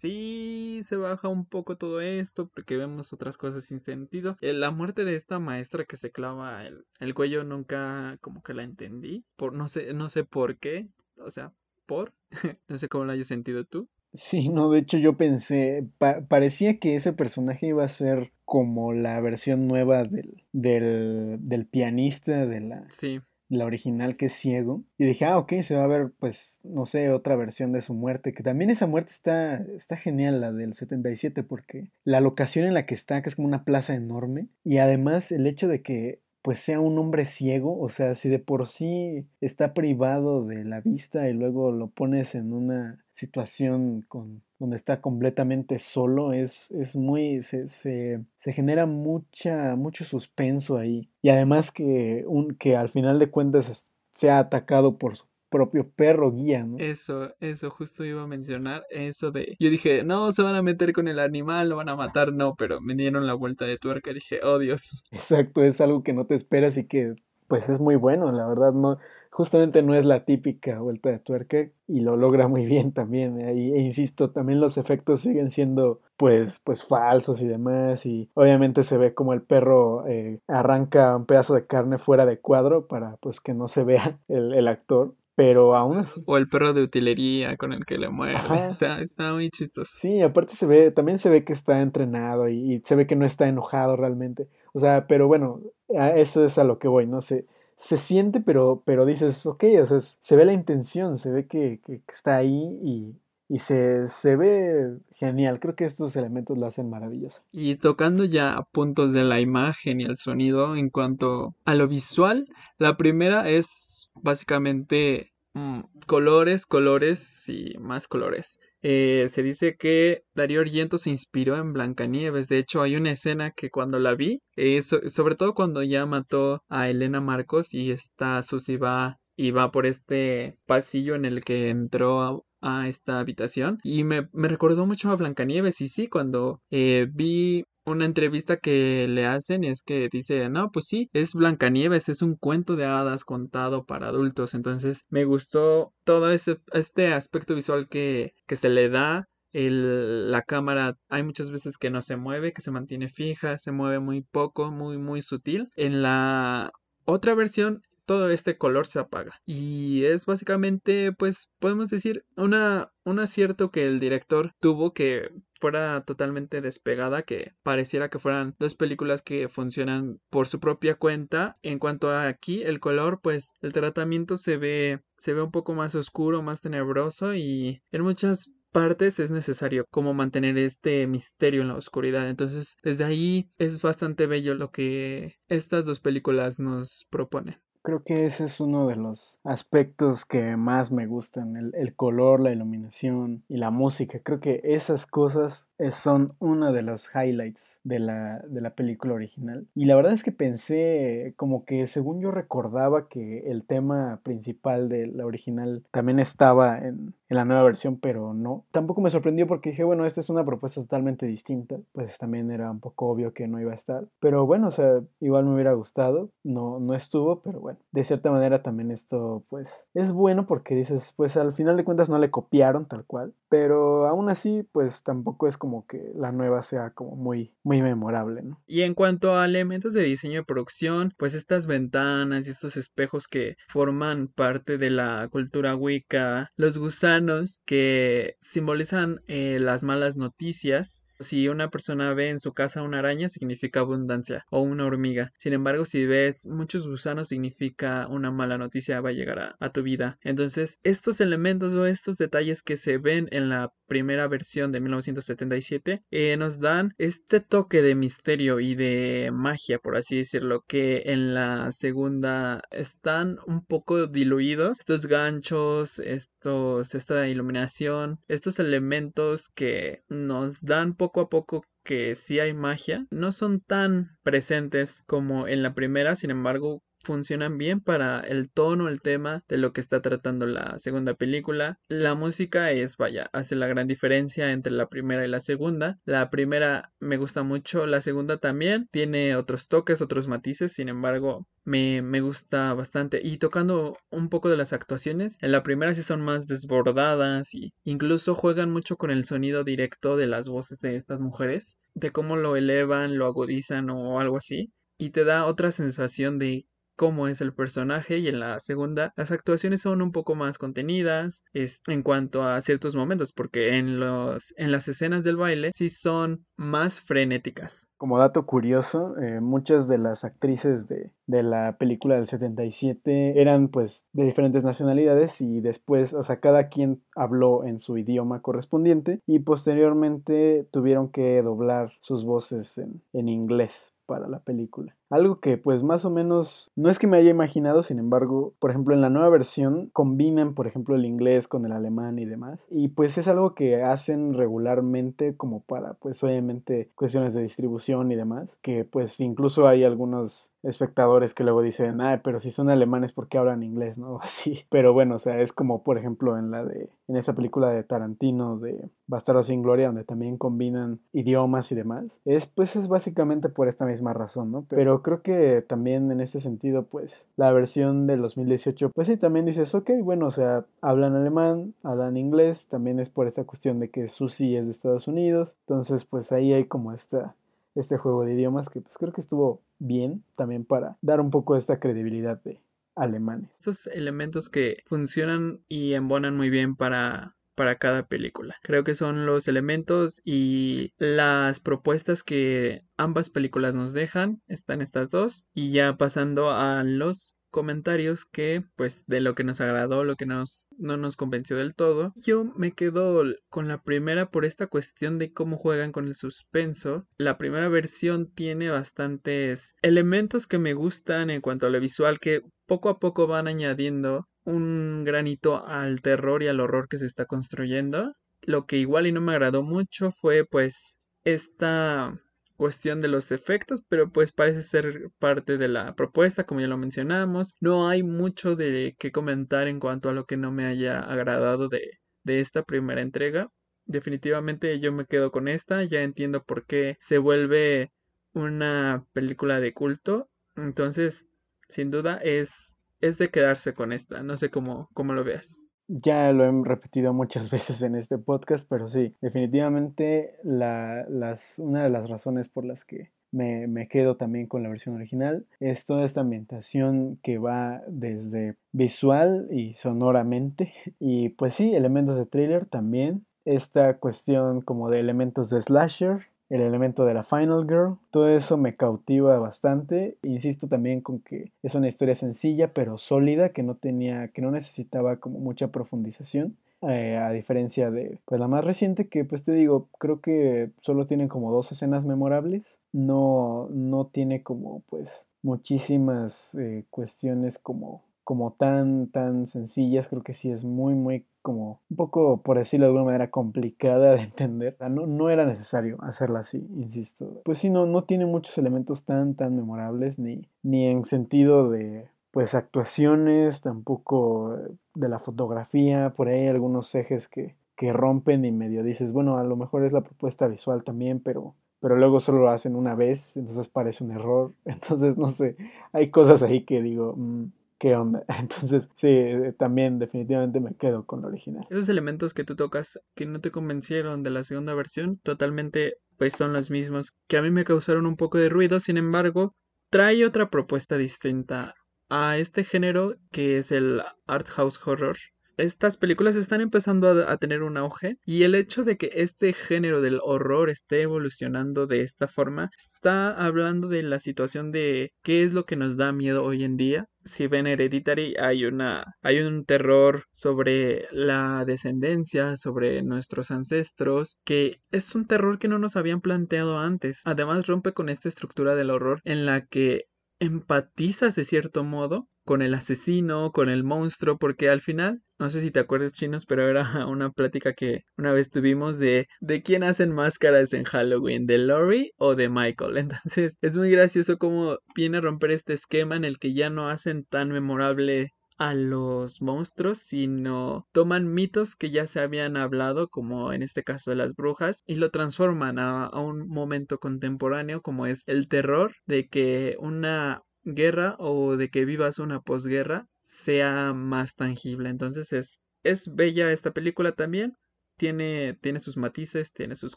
sí se baja un poco todo esto porque vemos otras cosas sin sentido. Eh, la muerte de esta maestra que se clava el, el cuello nunca como que la entendí. Por, no sé, no sé por qué. O sea, por. no sé cómo lo hayas sentido tú. Sí, no, de hecho yo pensé, parecía que ese personaje iba a ser como la versión nueva del, del, del pianista de la, sí. La original que es ciego. Y dije, ah, ok, se va a ver, pues, no sé, otra versión de su muerte, que también esa muerte está, está genial, la del 77, porque la locación en la que está, que es como una plaza enorme, y además el hecho de que pues sea un hombre ciego, o sea, si de por sí está privado de la vista y luego lo pones en una situación con, donde está completamente solo, es, es muy, se, se, se, genera mucha, mucho suspenso ahí. Y además que, un, que al final de cuentas sea atacado por su propio perro guía, ¿no? Eso, eso, justo iba a mencionar eso de, yo dije, no, se van a meter con el animal, lo van a matar, no, pero me dieron la vuelta de tuerca, dije, oh Dios. Exacto, es algo que no te esperas y que, pues es muy bueno, la verdad, no, justamente no es la típica vuelta de tuerca y lo logra muy bien también. ¿eh? e insisto, también los efectos siguen siendo pues, pues falsos y demás. Y obviamente se ve como el perro eh, arranca un pedazo de carne fuera de cuadro para pues que no se vea el, el actor. Pero aún así. O el perro de utilería con el que le muere. Está, está, muy chistoso. Sí, aparte se ve, también se ve que está entrenado y, se ve que no está enojado realmente. O sea, pero bueno, eso es a lo que voy, ¿no? Se, se siente, pero, pero dices, ok, o sea, se ve la intención, se ve que, que, está ahí y, y se, se, ve genial. Creo que estos elementos lo hacen maravilloso. Y tocando ya puntos de la imagen y el sonido en cuanto a lo visual, la primera es básicamente mm, colores, colores y más colores. Eh, se dice que Darío Argento se inspiró en Blancanieves. De hecho, hay una escena que cuando la vi, eh, sobre todo cuando ya mató a Elena Marcos y está Susy va y va por este pasillo en el que entró a, esta habitación y me, me, recordó mucho a Blancanieves y sí, cuando eh, vi una entrevista que le hacen es que dice, no, pues sí, es Blancanieves, es un cuento de hadas contado para adultos. Entonces me gustó todo ese, este aspecto visual que, que se le da. La cámara hay muchas veces que no se mueve, que se mantiene fija, se mueve muy poco, muy, muy sutil. En la otra versión todo este color se apaga. Y es básicamente, pues, podemos decir, una, un acierto que el director tuvo que fuera totalmente despegada, que pareciera que fueran dos películas que funcionan por su propia cuenta. En cuanto a aquí, el color, pues, el tratamiento se ve, se ve un poco más oscuro, más tenebroso y en muchas partes es necesario como mantener este misterio en la oscuridad. Entonces, desde ahí es bastante bello lo que estas dos películas nos proponen. Creo que ese es uno de los aspectos que más me gustan, el, el, color, la iluminación y la música. Creo que esas cosas son una de los highlights de la, de la película original. Y la verdad es que pensé como que según yo recordaba que el tema principal de la original también estaba en, en la nueva versión, pero no. Tampoco me sorprendió porque dije, bueno, esta es una propuesta totalmente distinta. Pues también era un poco obvio que no iba a estar. Pero bueno, o sea, igual me hubiera gustado. No, no estuvo, pero bueno de cierta manera también esto pues es bueno porque dices pues al final de cuentas no le copiaron tal cual pero aún así pues tampoco es como que la nueva sea como muy muy memorable ¿no? y en cuanto a elementos de diseño de producción pues estas ventanas y estos espejos que forman parte de la cultura wicca los gusanos que simbolizan eh, las malas noticias si una persona ve en su casa una araña, significa abundancia o una hormiga. Sin embargo, si ves muchos gusanos, significa una mala noticia va a llegar a, tu vida. Entonces, estos elementos o estos detalles que se ven en la primera versión de 1977 eh, nos dan este toque de misterio y de magia, por así decirlo, que en la segunda están un poco diluidos. Estos ganchos, estos, esta iluminación, estos elementos que nos dan poco a poco que sí hay magia, no son tan presentes como en la primera, sin embargo, funcionan bien para el tono, el tema de lo que está tratando la segunda película. La música es, vaya, hace la gran diferencia entre la primera y la segunda. La primera me gusta mucho, la segunda también tiene otros toques, otros matices, sin embargo, me, me gusta bastante. Y tocando un poco de las actuaciones, en la primera sí son más desbordadas y incluso juegan mucho con el sonido directo de las voces de estas mujeres, de cómo lo elevan, lo agudizan o algo así. Y te da otra sensación de cómo es el personaje y en la segunda las actuaciones son un poco más contenidas es, en cuanto a ciertos momentos porque en los en las escenas del baile sí son más frenéticas como dato curioso eh, muchas de las actrices de, de la película del 77 eran pues de diferentes nacionalidades y después o sea cada quien habló en su idioma correspondiente y posteriormente tuvieron que doblar sus voces en, en inglés para la película. Algo que pues más o menos no es que me haya imaginado, sin embargo, por ejemplo en la nueva versión combinan por ejemplo el inglés con el alemán y demás. Y pues es algo que hacen regularmente como para pues obviamente cuestiones de distribución y demás. Que pues incluso hay algunos espectadores que luego dicen, ah, pero si son alemanes, ¿por qué hablan inglés? ¿No? Así. Pero bueno, o sea, es como por ejemplo en la de, en esa película de Tarantino de Bastardo sin Gloria, donde también combinan idiomas y demás. Es pues es básicamente por esta misma razón, ¿no? Pero creo que también en ese sentido, pues la versión del 2018, pues sí, también dices, ok, bueno, o sea, hablan alemán, hablan inglés, también es por esta cuestión de que Susi es de Estados Unidos. Entonces, pues ahí hay como esta este juego de idiomas que pues creo que estuvo bien también para dar un poco de esta credibilidad de alemanes. Estos elementos que funcionan y embonan muy bien para para cada película. Creo que son los elementos y las propuestas que ambas películas nos dejan. Están estas dos. Y ya pasando a los comentarios que pues de lo que nos agradó, lo que no nos convenció del todo. Yo me quedo con la primera por esta cuestión de cómo juegan con el suspenso. La primera versión tiene bastantes elementos que me gustan en cuanto a lo visual que poco a poco van añadiendo un granito al terror y al horror que se está construyendo. Lo que igual y no me agradó mucho fue pues esta cuestión de los efectos, pero pues parece ser parte de la propuesta, como ya lo mencionamos. No hay mucho de que comentar en cuanto a lo que no me haya agradado de, de esta primera entrega. Definitivamente yo me quedo con esta, ya entiendo por qué se vuelve una película de culto. Entonces, sin duda es, es de quedarse con esta. No sé cómo, cómo lo veas. Ya lo he repetido muchas veces en este podcast, pero sí, definitivamente la, las, una de las razones por las que me, me, quedo también con la versión original es toda esta ambientación que va desde visual y sonoramente y pues sí, elementos de thriller también, esta cuestión como de elementos de slasher el elemento de la Final Girl. Todo eso me cautiva bastante. Insisto también con que es una historia sencilla pero sólida que no tenía, que no necesitaba como mucha profundización. Eh, a diferencia de pues la más reciente que pues te digo creo que solo tiene como dos escenas memorables no no tiene como pues muchísimas eh, cuestiones como como tan, tan sencillas, creo que sí es muy, muy como un poco, por decirlo de alguna manera, complicada de entender. No, no era necesario hacerla así, insisto. Pues sí, no, no tiene muchos elementos tan, tan memorables, ni, ni en sentido de, pues, actuaciones, tampoco de la fotografía, por ahí algunos ejes que, que rompen y medio dices, bueno, a lo mejor es la propuesta visual también, pero pero luego solo lo hacen una vez, entonces parece un error. Entonces, no sé, hay cosas ahí que digo, mm, Entonces, sí, eh, también definitivamente me quedo con lo original. Esos elementos que tú tocas que no te convencieron de la segunda versión, totalmente pues son los mismos que a mí me causaron un poco de ruido, sin embargo, trae otra propuesta distinta a este género que es el art house horror estas películas están empezando a, tener un auge y el hecho de que este género del horror esté evolucionando de esta forma está hablando de la situación de qué es lo que nos da miedo hoy en día. Si ven Hereditary hay una hay un terror sobre la descendencia, sobre nuestros ancestros, que es un terror que no nos habían planteado antes. Además rompe con esta estructura del horror en la que empatizas de cierto modo con el asesino, con el monstruo, porque al final, no sé si te acuerdas chinos, pero era una plática que una vez tuvimos de de quién hacen máscaras en Halloween, de Laurie o de Michael. Entonces es muy gracioso cómo viene a romper este esquema en el que ya no hacen tan memorable a los monstruos, sino toman mitos que ya se habían hablado, como en este caso de las brujas, y lo transforman a, un momento contemporáneo como es el terror de que una guerra o de que vivas una posguerra sea más tangible. Entonces es, es bella esta película también. Tiene, tiene sus matices, tiene sus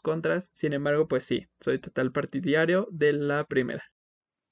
contras. Sin embargo, pues sí, soy total partidario de la primera.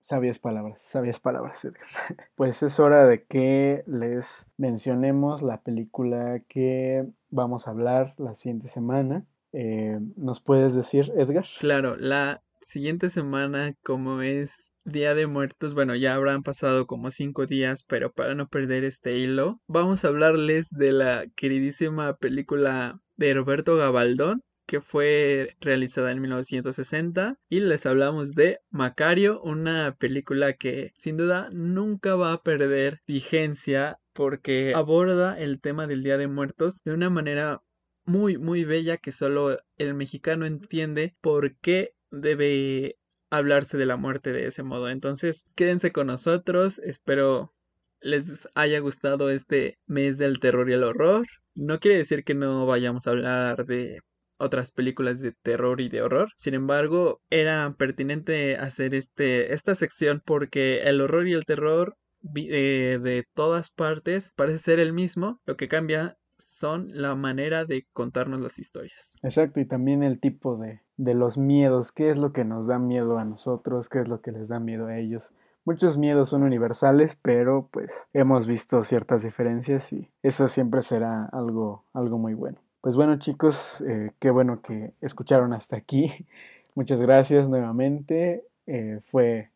Sabias palabras, sabias palabras, Edgar. Pues es hora de que les mencionemos la película que vamos a hablar la siguiente semana. Eh, ¿Nos puedes decir, Edgar? Claro, la siguiente semana, como es Día de Muertos, bueno, ya habrán pasado como cinco días, pero para no perder este hilo, vamos a hablarles de la queridísima película de Roberto Gabaldón, que fue realizada en 1960 y les hablamos de Macario, una película que sin duda nunca va a perder vigencia porque aborda el tema del Día de Muertos de una manera muy muy bella que solo el mexicano entiende por qué debe hablarse de la muerte de ese modo. Entonces, quédense con nosotros, espero les haya gustado este mes del terror y el horror. No quiere decir que no vayamos a hablar de otras películas de terror y de horror. Sin embargo, era pertinente hacer este, esta sección porque el horror y el terror eh, de todas partes parece ser el mismo. Lo que cambia son la manera de contarnos las historias. Exacto, y también el tipo de, de los miedos, qué es lo que nos da miedo a nosotros, qué es lo que les da miedo a ellos. Muchos miedos son universales, pero pues hemos visto ciertas diferencias y eso siempre será algo, algo muy bueno. Pues bueno chicos, eh, qué bueno que escucharon hasta aquí. Muchas gracias nuevamente. Eh, fue,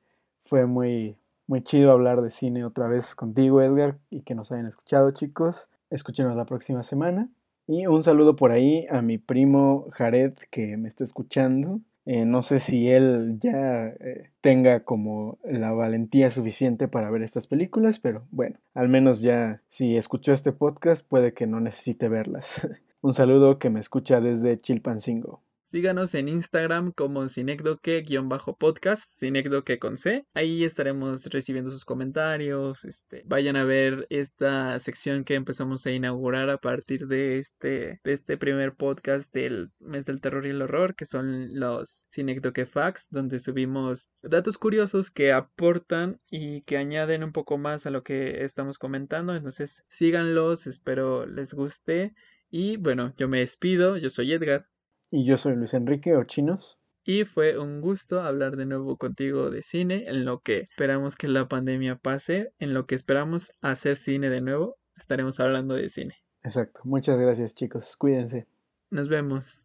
fue muy, muy chido hablar de cine otra vez contigo, Edgar, y que nos hayan escuchado, chicos. Escúchenos la próxima semana. Y un saludo por ahí a mi primo Jared que me está escuchando. Eh, no sé si él ya eh, tenga como la valentía suficiente para ver estas películas, pero bueno, al menos ya si escuchó este podcast puede que no necesite verlas. un saludo que me escucha desde Chilpancingo. Síganos en Instagram como Cinecdoque-podcast, Cinecdoque con C. Ahí estaremos recibiendo sus comentarios. Este, vayan a ver esta sección que empezamos a inaugurar a partir de este, de este primer podcast del mes del terror y el horror, que son los Cinecdoque Facts, donde subimos datos curiosos que aportan y que añaden un poco más a lo que estamos comentando. Entonces, síganlos, espero les guste. Y bueno, yo me despido, yo soy Edgar. Y yo soy Luis Enrique Ochinos. Y fue un gusto hablar de nuevo contigo de cine, en lo que esperamos que la pandemia pase, en lo que esperamos hacer cine de nuevo, estaremos hablando de cine. Exacto. Muchas gracias chicos. Cuídense. Nos vemos.